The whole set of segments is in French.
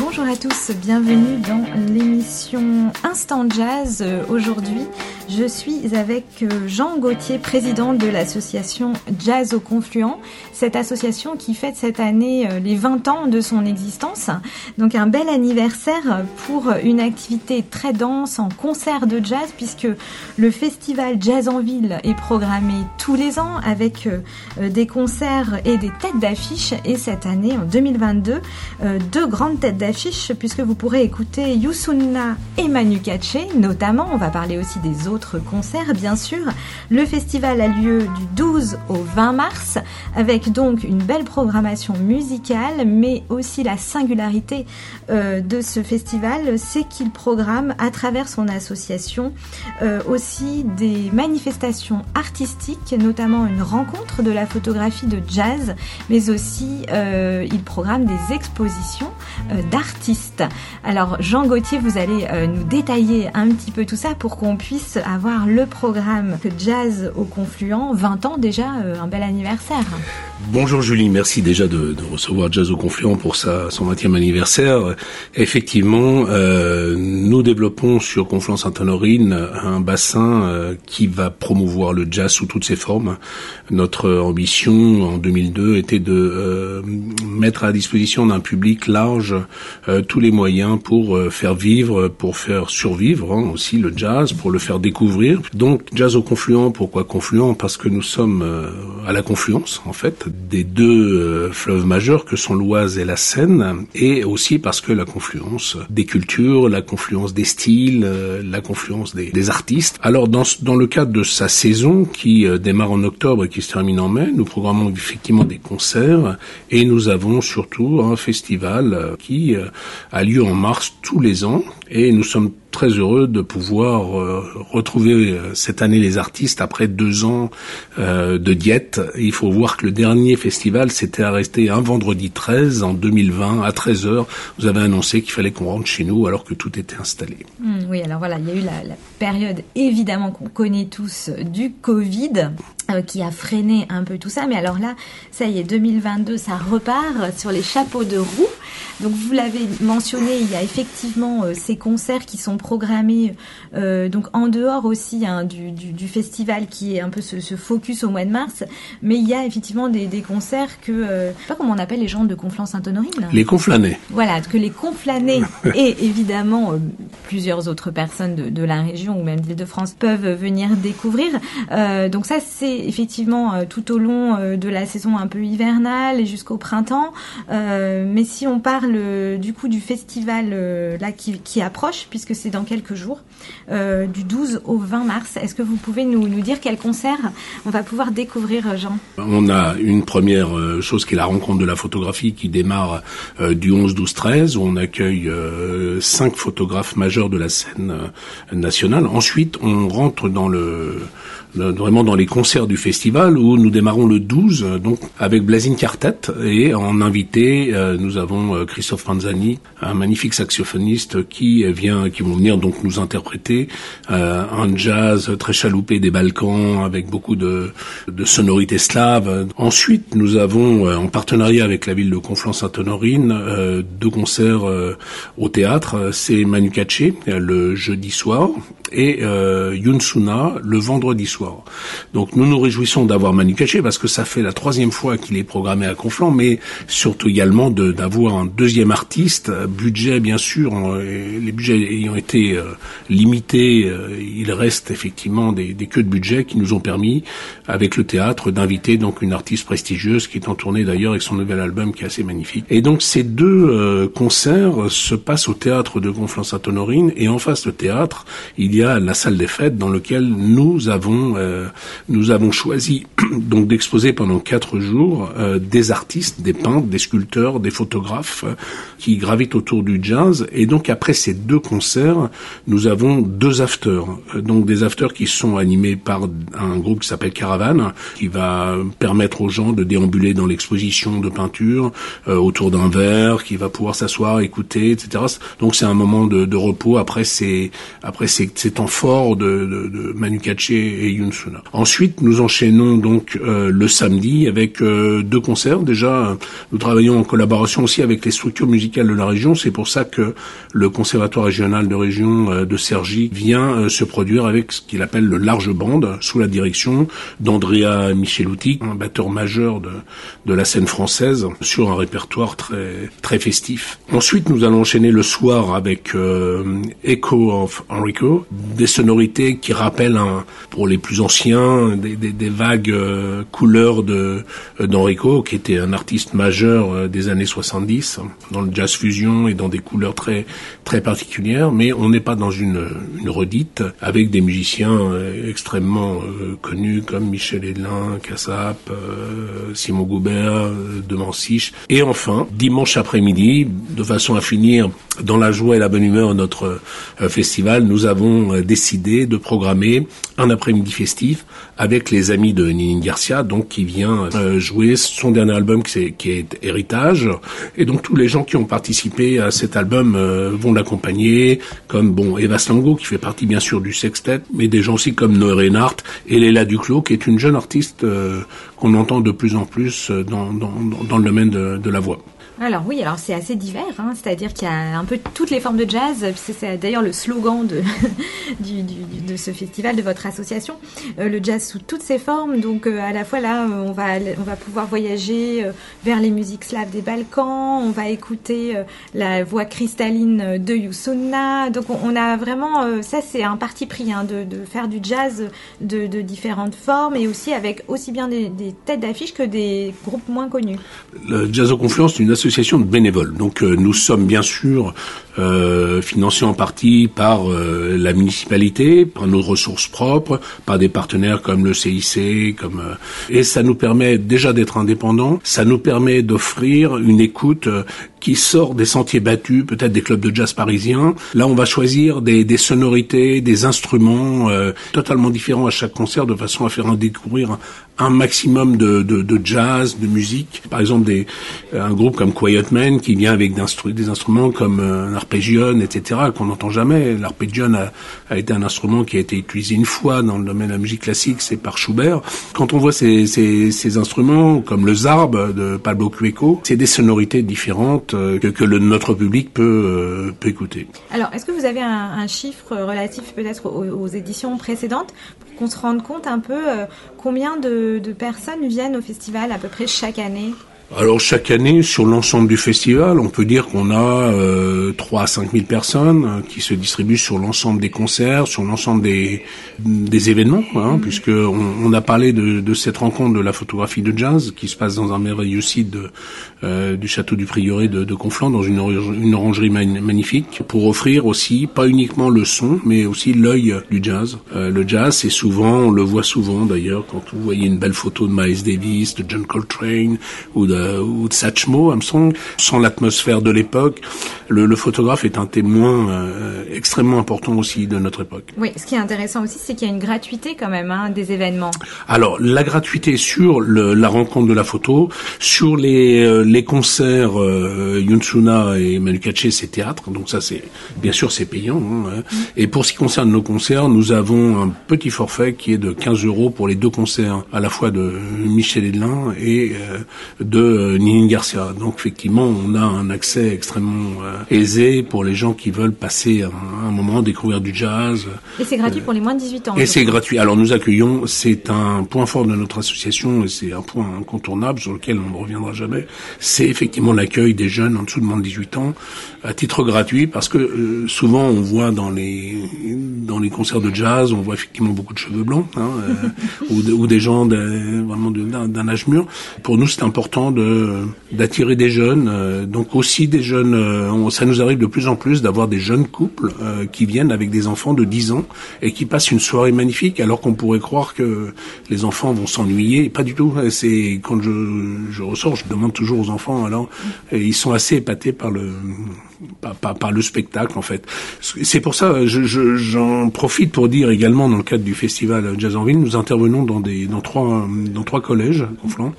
Bonjour à tous, bienvenue dans l'émission Instant Jazz. Aujourd'hui, je suis avec euh, Jean Gauthier, président de l'association Jazz au Confluent, cette association qui fête cette année euh, les 20 ans de son existence. Donc un bel anniversaire pour une activité très dense en concert de jazz puisque le festival Jazz en Ville est programmé tous les ans avec euh, des concerts et des têtes d'affiche et cette année en 2022 deux grandes têtes d'affiche puisque vous pourrez écouter Yusunna et Manu Katché notamment. On va parler aussi des autres concert bien sûr. Le festival a lieu du 12 au 20 mars avec donc une belle programmation musicale mais aussi la singularité euh, de ce festival c'est qu'il programme à travers son association euh, aussi des manifestations artistiques notamment une rencontre de la photographie de jazz mais aussi euh, il programme des expositions d'artistes. Alors Jean Gauthier vous allez nous détailler un petit peu tout ça pour qu'on puisse avoir le programme Jazz au Confluent. 20 ans déjà, euh, un bel anniversaire. Bonjour Julie, merci déjà de, de, recevoir Jazz au Confluent pour sa, son 20e anniversaire. Effectivement, euh, nous développons sur Confluent Sainte-Honorine un bassin euh, qui va promouvoir le jazz sous toutes ses formes. Notre ambition en 2002 était de euh, mettre à disposition d'un public large euh, tous les moyens pour euh, faire vivre, pour faire survivre hein, aussi le jazz, pour le faire découvrir. Donc Jazz au Confluent, pourquoi Confluent? Parce que nous sommes à la confluence en fait des deux euh, fleuves majeurs que sont l'Oise et la Seine, et aussi parce que la confluence des cultures, la confluence des styles, euh, la confluence des, des artistes. Alors dans, dans le cadre de sa saison qui euh, démarre en octobre et qui se termine en mai, nous programmons effectivement des concerts et nous avons surtout un festival qui a lieu en mars tous les ans et nous sommes très heureux de pouvoir euh, retrouver euh, cette année les artistes après deux ans euh, de diète. Il faut voir que le dernier festival s'était arrêté un vendredi 13 en 2020 à 13h. Vous avez annoncé qu'il fallait qu'on rentre chez nous alors que tout était installé. Mmh, oui, alors voilà, il y a eu la, la période évidemment qu'on connaît tous du Covid qui a freiné un peu tout ça. Mais alors là, ça y est, 2022, ça repart sur les chapeaux de roue. Donc vous l'avez mentionné, il y a effectivement euh, ces concerts qui sont programmés euh, donc en dehors aussi hein, du, du, du, festival qui est un peu ce, ce, focus au mois de mars, mais il y a effectivement des, des concerts que euh, je sais pas comment on appelle les gens de Conflans-Sainte-Honorine. Les conflanés. Voilà, que les conflanés et évidemment euh, plusieurs autres personnes de, de la région ou même d'Île-de-France peuvent venir découvrir. Donc ça c'est effectivement tout au long de la saison un peu hivernale et jusqu'au printemps. mais si on parle du coup du festival là qui, approche puisque c'est dans quelques jours, euh, du 12 au 20 mars. Est-ce que vous pouvez nous, dire quel concert on va pouvoir découvrir, Jean? On a une première chose qui est la rencontre de la photographie qui démarre euh, du 11, 12, 13 où on accueille euh, cinq photographes majeurs de la scène nationale. Ensuite, on rentre dans le vraiment dans les concerts du festival où nous démarrons le 12 donc avec Blazing Quartet et en invité nous avons Christophe Panzani un magnifique saxophoniste qui vient qui vont venir donc nous interpréter euh, un jazz très chaloupé des Balkans avec beaucoup de, de sonorités slaves. Ensuite, nous avons euh, en partenariat avec la ville de Conflans-Sainte-Honorine euh, deux concerts euh, au théâtre. C'est Manu le jeudi soir et euh, Yunsuna le vendredi soir. Donc nous nous réjouissons d'avoir Manu Katché parce que ça fait la troisième fois qu'il est programmé à Conflans, mais surtout également d'avoir un deuxième artiste. Budget bien sûr, les budgets ayant été euh, limités, euh, il reste effectivement des, queues de budget qui nous ont permis, avec le théâtre, d'inviter donc une artiste prestigieuse qui est en tournée d'ailleurs avec son nouvel album qui est assez magnifique. Et donc ces deux euh, concerts se passent au théâtre de Conflans-Sainte-Honorine et en face de théâtre, il y a la salle des fêtes dans laquelle nous avons euh, nous avons choisi donc d'exposer pendant quatre jours euh, des artistes, des peintres, des sculpteurs, des photographes euh, qui gravitent autour du jazz. Et donc après ces deux concerts, nous avons deux afters, donc des afters qui sont animés par un groupe qui s'appelle Caravane, qui va permettre aux gens de déambuler dans l'exposition de peinture autour d'un verre, qui va pouvoir s'asseoir, écouter, etc. Donc c'est un moment de, de repos. Après c'est après c'est temps fort de, de, de Manu Katché et Ensuite, nous enchaînons donc le samedi avec deux concerts. Déjà, nous travaillons en collaboration aussi avec les structures musicales de la région. C'est pour ça que le Conservatoire régional de région de Cergy vient se produire avec ce qu'il appelle le large bande sous la direction d'Andrea Micheluti, un batteur majeur de, de la scène française sur un répertoire très très festif. Ensuite, nous allons enchaîner le soir avec euh, Echo of Enrico, des sonorités qui rappellent un, pour les plus anciens des, vagues euh, couleurs de euh, d'Enrico, qui était un artiste majeur euh, des années 70 dans le jazz fusion et dans des couleurs très très particulières. Mais on n'est pas dans une redite avec des musiciens extrêmement connus comme Michel Edlin, Cassap, Simon Goubert, De Manciche. Et enfin, dimanche après-midi, de façon à finir dans la joie et la bonne humeur notre festival, nous avons décidé de programmer un après-midi avec les amis de Nini Garcia, donc qui vient euh, jouer son dernier album qui est, Héritage. Et donc tous les gens qui ont participé à cet album vont l'accompagner, comme bon Eva Slango qui fait partie bien sûr du sextet, mais des gens aussi comme Noé Reinhardt et Léla Duclos qui est une jeune artiste qu'on entend de plus en plus dans, le domaine de la voix. Alors oui, alors c'est assez divers, hein, c'est-à-dire qu'il y a un peu toutes les formes de jazz, c'est d'ailleurs le slogan de, ce festival, de votre association, euh, le jazz sous toutes ses formes. Donc euh, à la fois là, euh, on va on va pouvoir voyager vers les musiques slaves des Balkans, on va écouter la voix cristalline de Yusuna. Donc on, a vraiment, ça c'est un parti pris hein, de, faire du jazz de, différentes formes et aussi avec aussi bien des, têtes d'affiche que des groupes moins connus. Le Jazz aux Confluence, une association de bénévoles. Donc euh, nous sommes bien sûr euh, financés en partie par euh, la municipalité, par nos ressources propres, par des partenaires comme le CIC, comme et ça nous permet déjà d'être indépendants. Ça nous permet d'offrir une écoute qui sort des sentiers battus, peut-être des clubs de jazz parisiens. Là, on va choisir des, des sonorités, des instruments totalement différents à chaque concert, de façon à faire découvrir un maximum de, de, de, jazz, de musique. Par exemple, des, un groupe comme Quiet Man qui vient avec des instruments comme euh, l'arpégion, etc., qu'on n'entend jamais. L'arpégion a, a, été un instrument qui a été utilisé une fois dans le domaine de la musique classique, c'est par Schubert. Quand on voit ces, ces, ces, instruments comme le zarb de Pablo Cueco, c'est des sonorités différentes euh, que, que le, notre public peut, euh, peut écouter. Alors, est-ce que vous avez un, un chiffre relatif peut-être aux, aux, éditions précédentes pour qu'on se rende compte un peu euh, combien de, de personnes viennent au festival à peu près chaque année? Alors chaque année, sur l'ensemble du festival, on peut dire qu'on a euh, 3 à 5 000 personnes euh, qui se distribuent sur l'ensemble des concerts, sur l'ensemble des, des événements, hein, mmh. puisque on, on, a parlé de, de, cette rencontre de la photographie de jazz qui se passe dans un merveilleux site de, euh, du château du Prieuré de, de Conflans, dans une, une orangerie magnifique, pour offrir aussi pas uniquement le son, mais aussi l'œil du jazz. Euh, le jazz, c'est souvent, on le voit souvent d'ailleurs, quand vous voyez une belle photo de Miles Davis, de John Coltrane ou de ou de Satchmo, Armstrong, sans l'atmosphère de l'époque. Le, le, est un témoin euh, extrêmement important aussi de notre époque. Oui, ce qui est intéressant aussi, c'est qu'il y a une gratuité quand même hein, des événements. Alors, la gratuité sur le, la rencontre de la photo, sur les, euh, les concerts euh, Yunsuna et Manu c'est théâtre, donc ça c'est bien sûr c'est payant. Hein, mm. Et pour ce qui concerne nos concerts, nous avons un petit forfait qui est de 15 euros pour les deux concerts, à la fois de Michel Edlin et euh, de euh, Nini Garcia. Donc effectivement, on a un accès extrêmement euh, pour les gens qui veulent passer un, un moment, découvrir du jazz. Et c'est gratuit euh, pour les moins de 18 ans. Et c'est gratuit. Alors nous accueillons, c'est un point fort de notre association et c'est un point incontournable sur lequel on ne reviendra jamais. C'est effectivement l'accueil des jeunes en dessous de moins de 18 ans à titre gratuit parce que euh, souvent on voit dans les dans les concerts de jazz, on voit effectivement beaucoup de cheveux blancs hein, ou, de, ou, des gens de, vraiment d'un âge mûr. Pour nous, c'est important d'attirer des jeunes, euh, donc aussi des jeunes. Euh, ça nous arrive de plus en plus d'avoir des jeunes couples euh, qui viennent avec des enfants de 10 ans et qui passent une soirée magnifique, alors qu'on pourrait croire que les enfants vont s'ennuyer. Pas du tout. C'est quand je, je ressors, je demande toujours aux enfants. Alors, ils sont assez épatés par le par, par, le spectacle en fait. C'est pour ça, j'en je, profite pour dire également dans le cadre du festival Jazz en Ville, nous intervenons dans des dans trois dans trois collèges Conflans,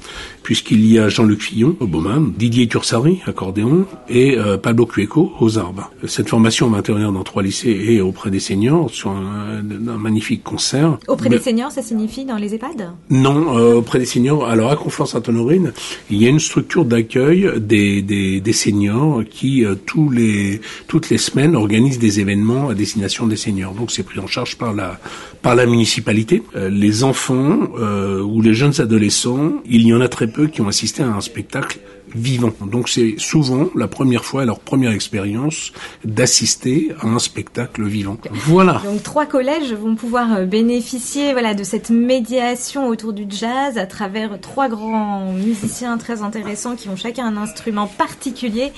puisqu'il y a Jean-Luc Fillon au Beaumont, Didier Tursari accordéon et euh, Pablo Cueco aux arbres. Cette formation va intervenir dans trois lycées et auprès des seniors sur un, un magnifique concert. Auprès des seniors, ça signifie dans les EHPAD? Non, euh, auprès des seniors. Alors à Conflans-Sainte-Honorine, il y a une structure d'accueil des, des, des seniors qui euh, tous les toutes les semaines organise des événements à destination des seniors. Donc c'est pris en charge par la par la municipalité. Euh, les enfants euh, ou les jeunes adolescents, il y en a très peu qui ont assisté à un spectacle vivant. Donc c'est souvent la première fois, leur première expérience d'assister à un spectacle vivant. Voilà. Donc trois collèges vont pouvoir euh, bénéficier voilà de cette médiation autour du jazz à travers trois grands musiciens très intéressants qui ont chacun un instrument particulier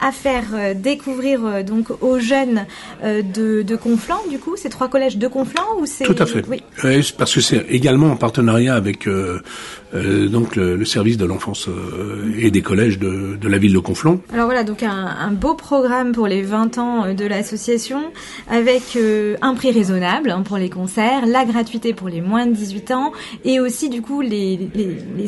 à faire euh, découvrir euh, donc aux jeunes de, de Conflans du coup ces trois collèges de Conflans ou c'est Tout à fait. Oui. parce que c'est également en partenariat avec euh, donc le, le, service de l'enfance et des collèges de, la ville de Conflans. Alors voilà, donc un, beau programme pour les 20 ans euh, de l'association avec euh, un prix raisonnable hein, pour les concerts, la gratuité pour les moins de 18 ans et aussi du coup les,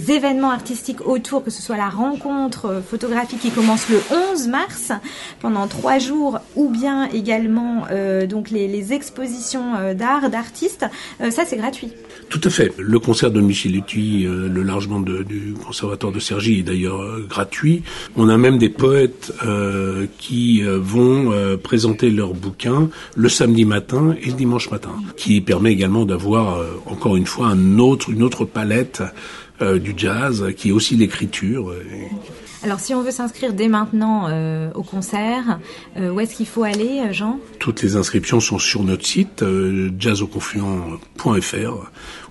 événements artistiques autour, que ce soit la rencontre euh, photographique qui commence le 11 mars pendant trois jours ou bien également donc les, expositions d'art, d'artistes, ça c'est gratuit. Tout à fait. Le concert de Michelutti, le largement du conservatoire de Sergi est d'ailleurs gratuit. On a même des poètes euh, qui euh, vont euh, présenter leurs bouquins le samedi matin et le dimanche matin, qui permet également d'avoir encore une fois un autre, une autre palette du jazz, qui est aussi l'écriture. Alors, si on veut s'inscrire dès maintenant au concert, où est-ce qu'il faut aller, Jean? Toutes les inscriptions sont sur notre site jazzoconfluent.fr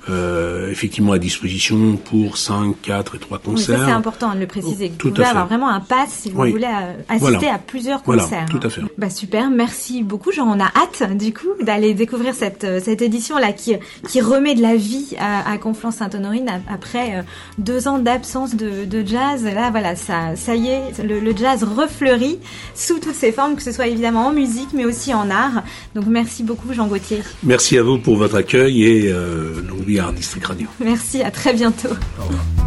euh, effectivement à disposition pour 5, 4 et 3 concerts. Oui, c'est important de le préciser. Tout vous pouvez avoir vraiment un pass si vous voulez euh, assister à plusieurs concerts. Voilà, tout à fait. Bah super, merci beaucoup Jean. On a hâte du coup d'aller découvrir cette euh, cette édition là qui qui remet de la vie à, à Conflans-Sainte-Honorine après deux ans d'absence de, de, jazz. Là voilà, ça ça y est, le, le, jazz refleurit sous toutes ses formes, que ce soit évidemment en musique mais aussi en art. Donc merci beaucoup Jean Gauthier. Merci à vous pour votre accueil et euh, District Radio. Merci, à très bientôt. Au revoir.